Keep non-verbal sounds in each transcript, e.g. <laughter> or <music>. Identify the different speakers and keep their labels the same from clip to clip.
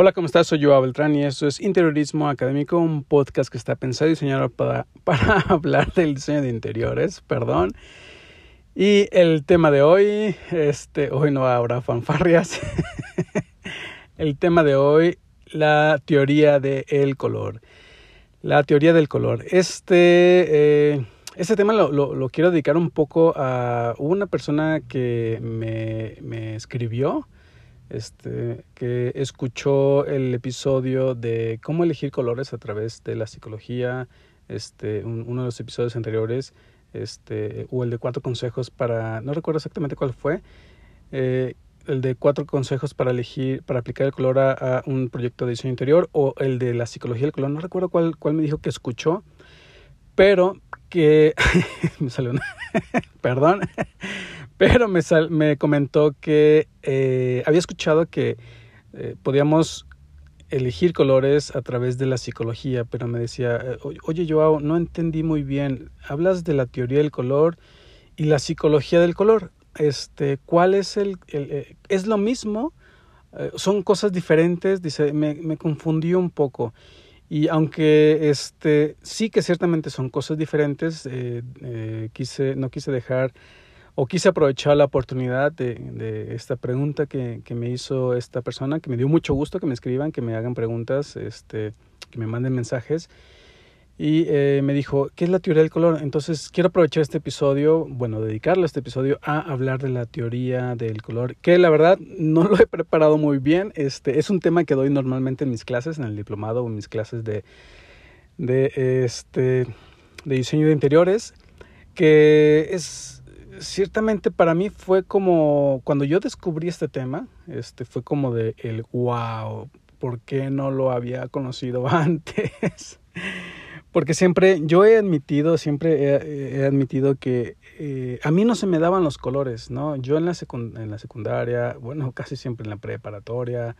Speaker 1: Hola, ¿cómo estás? Soy Joao Beltrán y esto es Interiorismo Académico, un podcast que está pensado y diseñado para, <laughs> para hablar del diseño de interiores, perdón. Y el tema de hoy, este, hoy no habrá fanfarrias. <laughs> el tema de hoy, la teoría del color. La teoría del color. Este, eh, este tema lo, lo, quiero dedicar un poco a una persona que me, me escribió este, que escuchó el episodio de cómo elegir colores a través de la psicología, este, uno de los episodios anteriores, este, o el de cuatro consejos para, no recuerdo exactamente cuál fue, eh, el de cuatro consejos para elegir, para aplicar el color a, un proyecto de diseño interior, o el de la psicología del color, no recuerdo cuál, cuál me dijo que escuchó, pero que <laughs> me salió una, <laughs> perdón, pero me, me comentó que eh, había escuchado que eh, podíamos elegir colores a través de la psicología, pero me decía, eh, oye Joao, no entendí muy bien, hablas de la teoría del color y la psicología del color, este, ¿cuál es el, es lo mismo? son cosas diferentes, dice, me, me confundió un poco. Y aunque este, sí que ciertamente son cosas diferentes, quise, no quise dejar o quise aprovechar la oportunidad de, de esta pregunta que, que, me hizo esta persona, que me dio mucho gusto que me escriban, que me hagan preguntas, este, que me manden mensajes. Y eh, me dijo, ¿qué es la teoría del color? Entonces quiero aprovechar este episodio, bueno, dedicarle este episodio a hablar de la teoría del color, que la verdad no lo he preparado muy bien. Este, es un tema que doy normalmente en mis clases, en el diplomado o en mis clases de, de, este, de diseño de interiores, que es ciertamente para mí fue como cuando yo descubrí este tema, este fue como de el wow, ¿por qué no lo había conocido <laughs> antes? Porque siempre, yo he admitido, siempre he, admitido que eh, a mí no se me daban los colores, ¿no? Yo en la, en la secundaria, bueno, casi siempre en la preparatoria,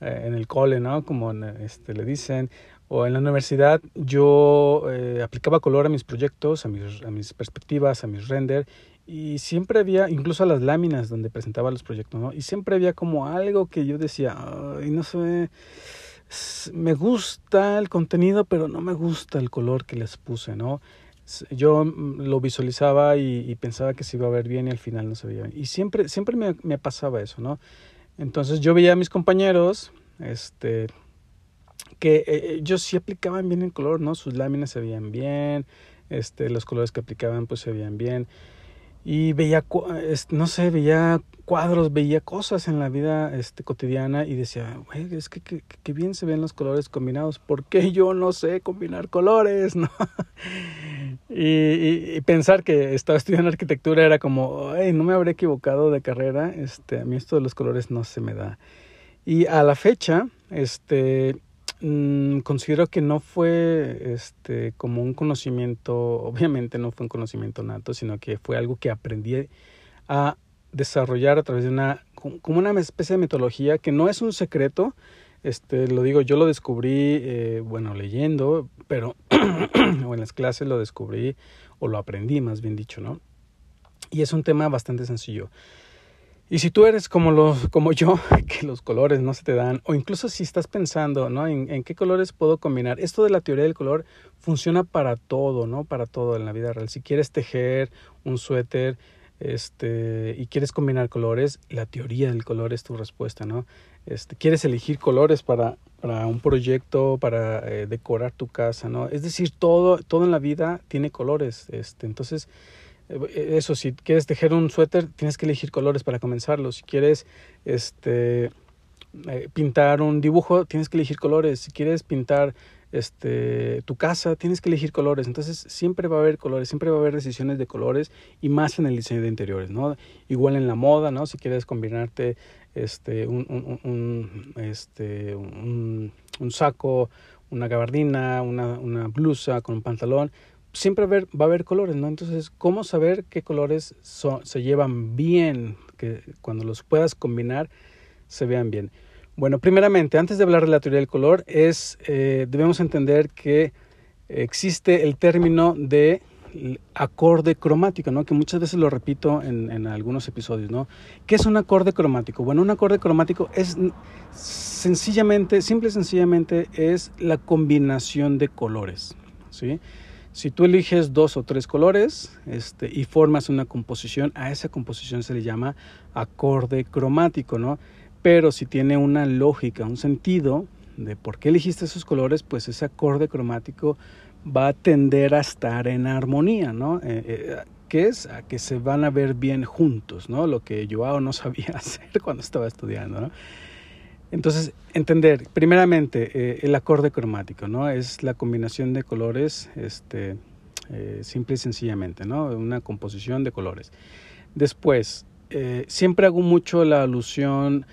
Speaker 1: eh, en el cole, ¿no? Como este, le dicen, o en la universidad, yo eh, aplicaba color a mis proyectos, a mis, a mis perspectivas, a mis render, y siempre había, incluso a las láminas donde presentaba los proyectos, ¿no? Y siempre había como algo que yo decía, y no sé, me gusta el contenido, pero no me gusta el color que les puse, ¿no? Yo mm, lo visualizaba y, pensaba que se iba a ver bien y al final no se veía bien. Y siempre, siempre me, me pasaba eso, ¿no? Entonces yo veía a mis compañeros, este, que eh, eh, ellos sí aplicaban bien el color, ¿no? Sus láminas se veían bien, este, los colores que aplicaban pues se veían bien y veía, no sé, veía cuadros, veía cosas en la vida este, cotidiana y decía, güey, es que, que, bien se ven los colores combinados, ¿por qué yo no sé combinar colores? <laughs> ¿no? y, pensar que estaba estudiando arquitectura era como, no me habré equivocado de carrera, este, a mí esto de los colores no se me da. Y a la fecha, este, Mm, considero que no fue este como un conocimiento, obviamente no fue un conocimiento nato, sino que fue algo que aprendí a desarrollar a través de una como una especie de metodología que no es un secreto, este lo digo, yo lo descubrí eh, bueno, leyendo, pero <clears throat> o en las clases lo descubrí o lo aprendí, más bien dicho, ¿no? Y es un tema bastante sencillo. Y si tú eres como, los, como yo, <laughs> que los colores no se te dan, o incluso si estás pensando, ¿no? En, qué colores puedo combinar. Esto de la teoría del color funciona para todo, ¿no? Para todo en la vida real. Si quieres tejer un suéter, este, y quieres combinar colores, la teoría del color es tu respuesta, ¿no? Este, quieres elegir colores para, para un proyecto, para eh, decorar tu casa, ¿no? Es decir, todo, todo en la vida tiene colores, este, entonces eso, si quieres tejer un suéter, tienes que elegir colores para comenzarlo. Si quieres este, eh, pintar un dibujo, tienes que elegir colores. Si quieres pintar este, tu casa, tienes que elegir colores. Entonces, siempre va a haber colores, siempre va a haber decisiones de colores y más en el diseño de interiores, ¿no? Igual en la moda, ¿no? Si quieres combinarte este, un, un, un este, un, un saco, una gabardina, una, una blusa con un pantalón, siempre va a, haber, colores, ¿no? Entonces, ¿cómo saber qué colores se llevan bien? Que cuando los puedas combinar se vean bien. Bueno, primeramente, antes de hablar de la teoría del color, es, eh, debemos entender que existe el término de acorde cromático, ¿no? Que muchas veces lo repito en, en, algunos episodios, ¿no? ¿Qué es un acorde cromático? Bueno, un acorde cromático es sencillamente, simple y sencillamente, es la combinación de colores, ¿sí? Si tú eliges dos o tres colores este, y formas una composición, a esa composición se le llama acorde cromático, ¿no? Pero si tiene una lógica, un sentido de por qué elegiste esos colores, pues ese acorde cromático va a tender a estar en armonía, ¿no? Eh, eh, que es a que se van a ver bien juntos, ¿no? Lo que Joao no sabía <laughs> hacer cuando estaba estudiando, ¿no? Entonces, entender, primeramente, eh, el acorde cromático, ¿no? Es la combinación de colores, este, simple y sencillamente, ¿no? Una composición de colores. Después, siempre hago mucho la alusión,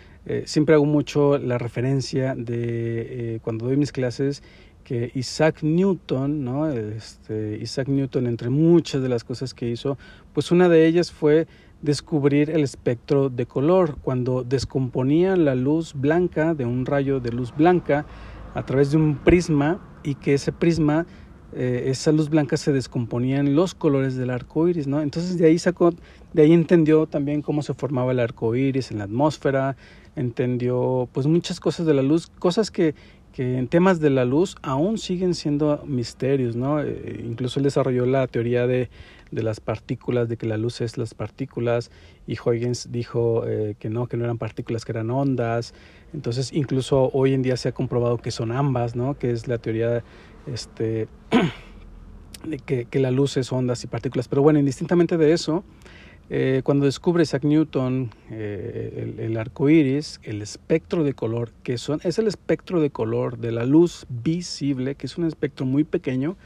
Speaker 1: siempre hago mucho la referencia de cuando doy mis clases que Isaac Newton, ¿no? Este, Isaac Newton, entre muchas de las cosas que hizo, pues una de ellas fue descubrir el espectro de color, cuando descomponía la luz blanca de un rayo de luz blanca a través de un prisma y que ese prisma, eh, esa luz blanca se descomponía en los colores del arco iris, ¿no? Entonces de ahí sacó, de ahí entendió también cómo se formaba el arco iris en la atmósfera, entendió pues muchas cosas de la luz, cosas que que en temas de la luz aún siguen siendo misterios, ¿no? Eh, incluso él desarrolló la teoría de, de, las partículas, de que la luz es las partículas, y Huygens dijo eh, que no, que no eran partículas, que eran ondas. Entonces, incluso hoy en día se ha comprobado que son ambas, ¿no? Que es la teoría este, <clears throat> de que, que la luz es ondas y partículas. Pero bueno, indistintamente de eso, eh, cuando descubre Isaac Newton eh, el, el, arco iris, el espectro de color, que son, es el espectro de color de la luz visible, que es un espectro muy pequeño,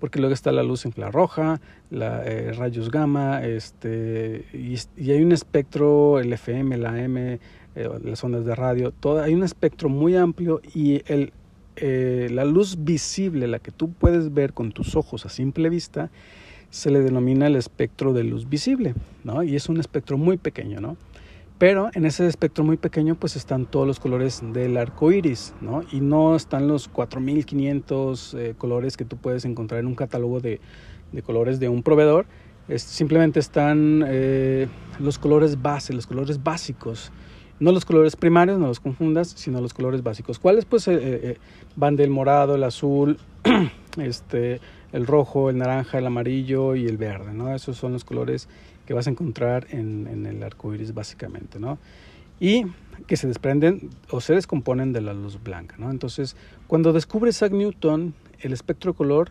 Speaker 1: porque luego está la luz infrarroja, la, eh, rayos gamma, este, y, hay un espectro, el FM, la M, las ondas de radio, todo, hay un espectro muy amplio y el, la luz visible, la que tú puedes ver con tus ojos a simple vista, se le denomina el espectro de luz visible, ¿no? Y es un espectro muy pequeño, ¿no? Pero en ese espectro muy pequeño pues están todos los colores del arco iris, ¿no? Y no están los 4500 eh, colores que tú puedes encontrar en un catálogo de, colores de un proveedor. Simplemente están eh, los colores base, los colores básicos. No los colores primarios, no los confundas, sino los colores básicos. ¿Cuáles? Pues eh van del morado, el azul, <clears throat> este, el rojo, el naranja, el amarillo y el verde, ¿no? Esos son los colores que vas a encontrar en, el arco iris básicamente, ¿no? Y que se desprenden o se descomponen de la luz blanca, ¿no? Entonces, cuando descubre Isaac Newton el espectro de color,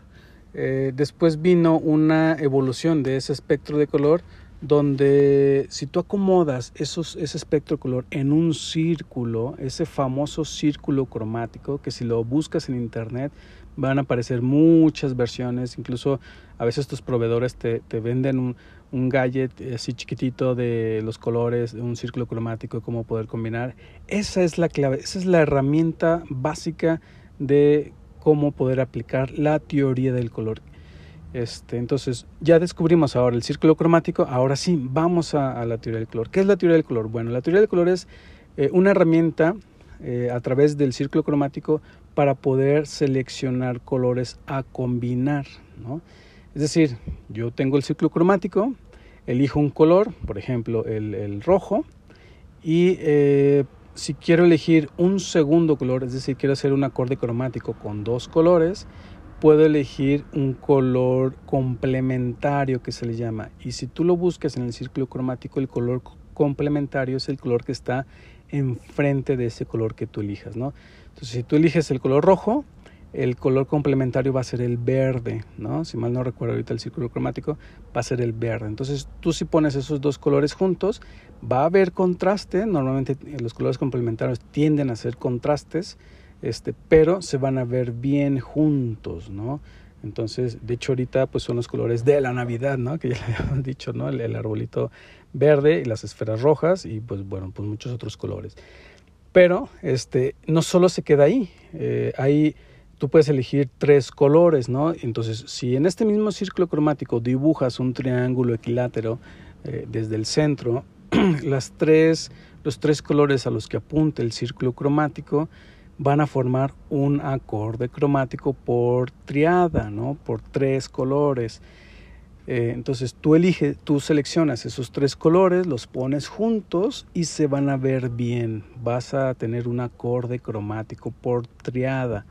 Speaker 1: eh, después vino una evolución de ese espectro de color donde si tú acomodas esos, ese espectro de color en un círculo, ese famoso círculo cromático, que si lo buscas en internet van a aparecer muchas versiones, incluso a veces tus proveedores te, te venden un, un, gadget así chiquitito de los colores, un círculo cromático, cómo poder combinar. Esa es la clave, esa es la herramienta básica de cómo poder aplicar la teoría del color. Este, entonces, ya descubrimos ahora el círculo cromático, ahora sí, vamos a, a, la teoría del color. ¿Qué es la teoría del color? Bueno, la teoría del color es eh, una herramienta eh, a través del círculo cromático para poder seleccionar colores a combinar. ¿no? Es decir, yo tengo el círculo cromático, elijo un color, por ejemplo el, el rojo, y eh, si quiero elegir un segundo color, es decir, quiero hacer un acorde cromático con dos colores, puedo elegir un color complementario que se le llama. Y si tú lo buscas en el círculo cromático, el color complementario es el color que está enfrente de ese color que tú elijas, ¿no? Entonces, si tú eliges el color rojo, el color complementario va a ser el verde, ¿no? Si mal no recuerdo ahorita el círculo cromático, va a ser el verde. Entonces, tú si pones esos dos colores juntos, va a haber contraste. Normalmente los colores complementarios tienden a ser contrastes, este, pero se van a ver bien juntos, ¿no? Entonces, de hecho ahorita pues son los colores de la Navidad, ¿no? Que ya <laughs> le habíamos dicho, ¿no? El, arbolito verde y las esferas rojas y pues bueno, pues muchos otros colores. Pero este, no solo se queda ahí, eh, ahí tú puedes elegir tres colores, ¿no? Entonces, si en este mismo círculo cromático dibujas un triángulo equilátero eh, desde el centro, <clears throat> los tres colores a los que apunta el círculo cromático van a formar un acorde cromático por triada, ¿no? Por tres colores. Eh, entonces tú eliges, tú seleccionas esos tres colores, los pones juntos y se van a ver bien. Vas a tener un acorde cromático por triada,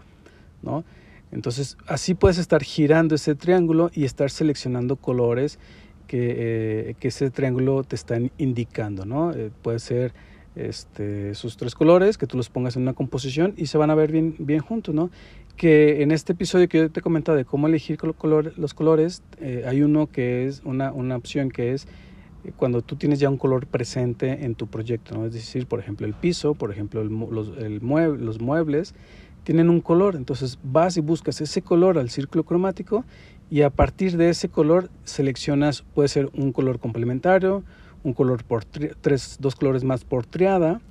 Speaker 1: ¿no? Entonces así puedes estar girando ese triángulo y estar seleccionando colores que, eh, que ese triángulo te está indicando, ¿no? Eh, puede ser este, esos tres colores, que tú los pongas en una composición y se van a ver bien, bien juntos, ¿no? Que en este episodio que yo te he comentado de cómo elegir los colores, eh, hay uno que es una, una opción que es eh, cuando tú tienes ya un color presente en tu proyecto, ¿no? Es decir, por ejemplo, el piso, por ejemplo, el, los, el mueble, los muebles tienen un color, entonces vas y buscas ese color al círculo cromático y a partir de ese color seleccionas, puede ser un color complementario, un color dos colores más por triada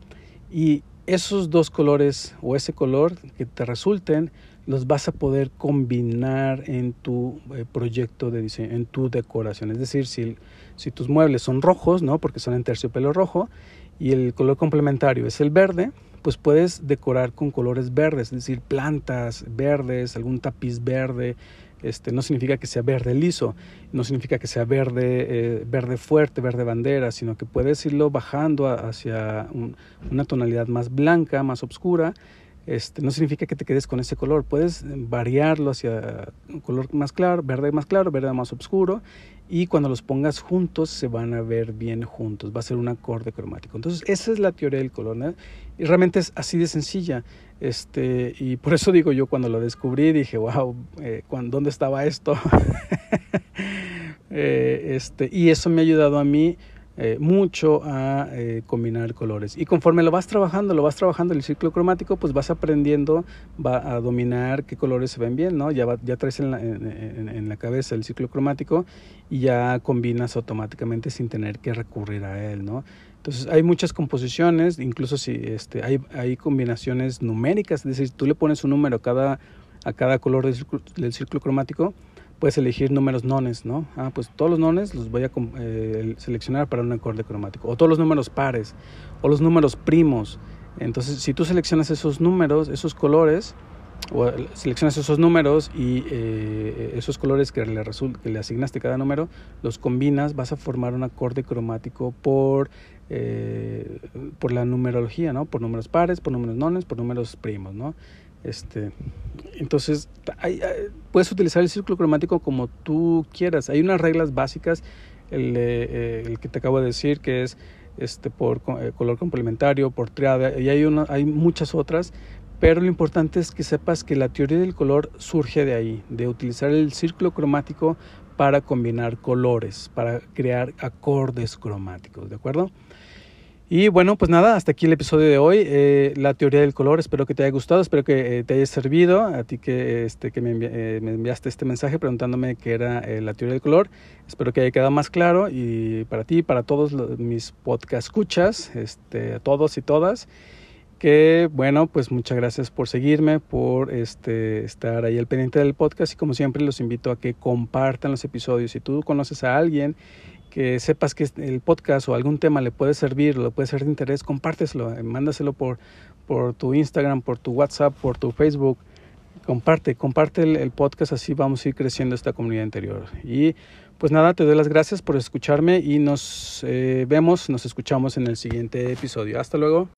Speaker 1: y esos dos colores o ese color que te resulten los vas a poder combinar en tu eh, proyecto de en tu decoración. Es decir, si, si tus muebles son rojos, ¿no? porque son en terciopelo rojo, y el color complementario es el verde, pues puedes decorar con colores verdes, es decir, plantas verdes, algún tapiz verde, este, no significa que sea verde liso, no significa que sea verde, eh, verde fuerte, verde bandera, sino que puedes irlo bajando hacia una tonalidad más blanca, más oscura. Este, no significa que te quedes con ese color, puedes variarlo hacia un color más claro, verde más claro, verde más oscuro y cuando los pongas juntos se van a ver bien juntos, va a ser un acorde cromático. Entonces esa es la teoría del color y realmente es así de sencilla. Este, y por eso digo yo, cuando lo descubrí, dije, wow, eh, ¿dónde estaba esto? <laughs> Eh, este, y eso me ha ayudado a mí eh, mucho a combinar colores. Y conforme lo vas trabajando, lo vas trabajando el ciclo cromático, pues vas aprendiendo va a dominar qué colores se ven bien, ¿no? Ya, ya traes en la, en la, cabeza el ciclo cromático y ya combinas automáticamente sin tener que recurrir a él, ¿no? Entonces hay muchas composiciones, incluso si este, hay, hay combinaciones numéricas, es decir, tú le pones un número a cada, a cada color del círculo, cromático, puedes elegir números nones, ¿no? Ah, pues todos los nones los voy a eh, seleccionar para un acorde cromático, o todos los números pares, o los números primos. Entonces, si tú seleccionas esos números, esos colores, o seleccionas esos números y eh, esos colores que le, que le asignaste cada número, los combinas, vas a formar un acorde cromático por eh, por la numerología, ¿no? Por números pares, por números nones, por números primos, ¿no? Este, entonces, puedes utilizar el círculo cromático como tú quieras. Hay unas reglas básicas, el, eh, que te acabo de decir, que es este, por eh, color complementario, por triada, y hay, hay muchas otras, pero lo importante es que sepas que la teoría del color surge de ahí, de utilizar el círculo cromático para combinar colores, para crear acordes cromáticos, ¿de acuerdo? Y bueno, pues nada, hasta aquí el episodio de hoy, eh, la teoría del color, espero que te haya gustado, espero que eh, te haya servido, a ti que, este, que me, eh, enviaste este mensaje preguntándome qué era la teoría del color, espero que haya quedado más claro y para ti, para todos mis podcast escuchas, este, todos y todas, que bueno, pues muchas gracias por seguirme, por este, estar ahí al pendiente del podcast y como siempre los invito a que compartan los episodios, si tú conoces a alguien, que sepas que el podcast o algún tema le puede servir, le puede ser de interés, compárteselo, eh, mándaselo por, por tu Instagram, por tu WhatsApp, por tu Facebook. Comparte, comparte el, podcast, así vamos a ir creciendo esta comunidad interior. Y pues nada, te doy las gracias por escucharme y nos eh, vemos, nos escuchamos en el siguiente episodio. Hasta luego.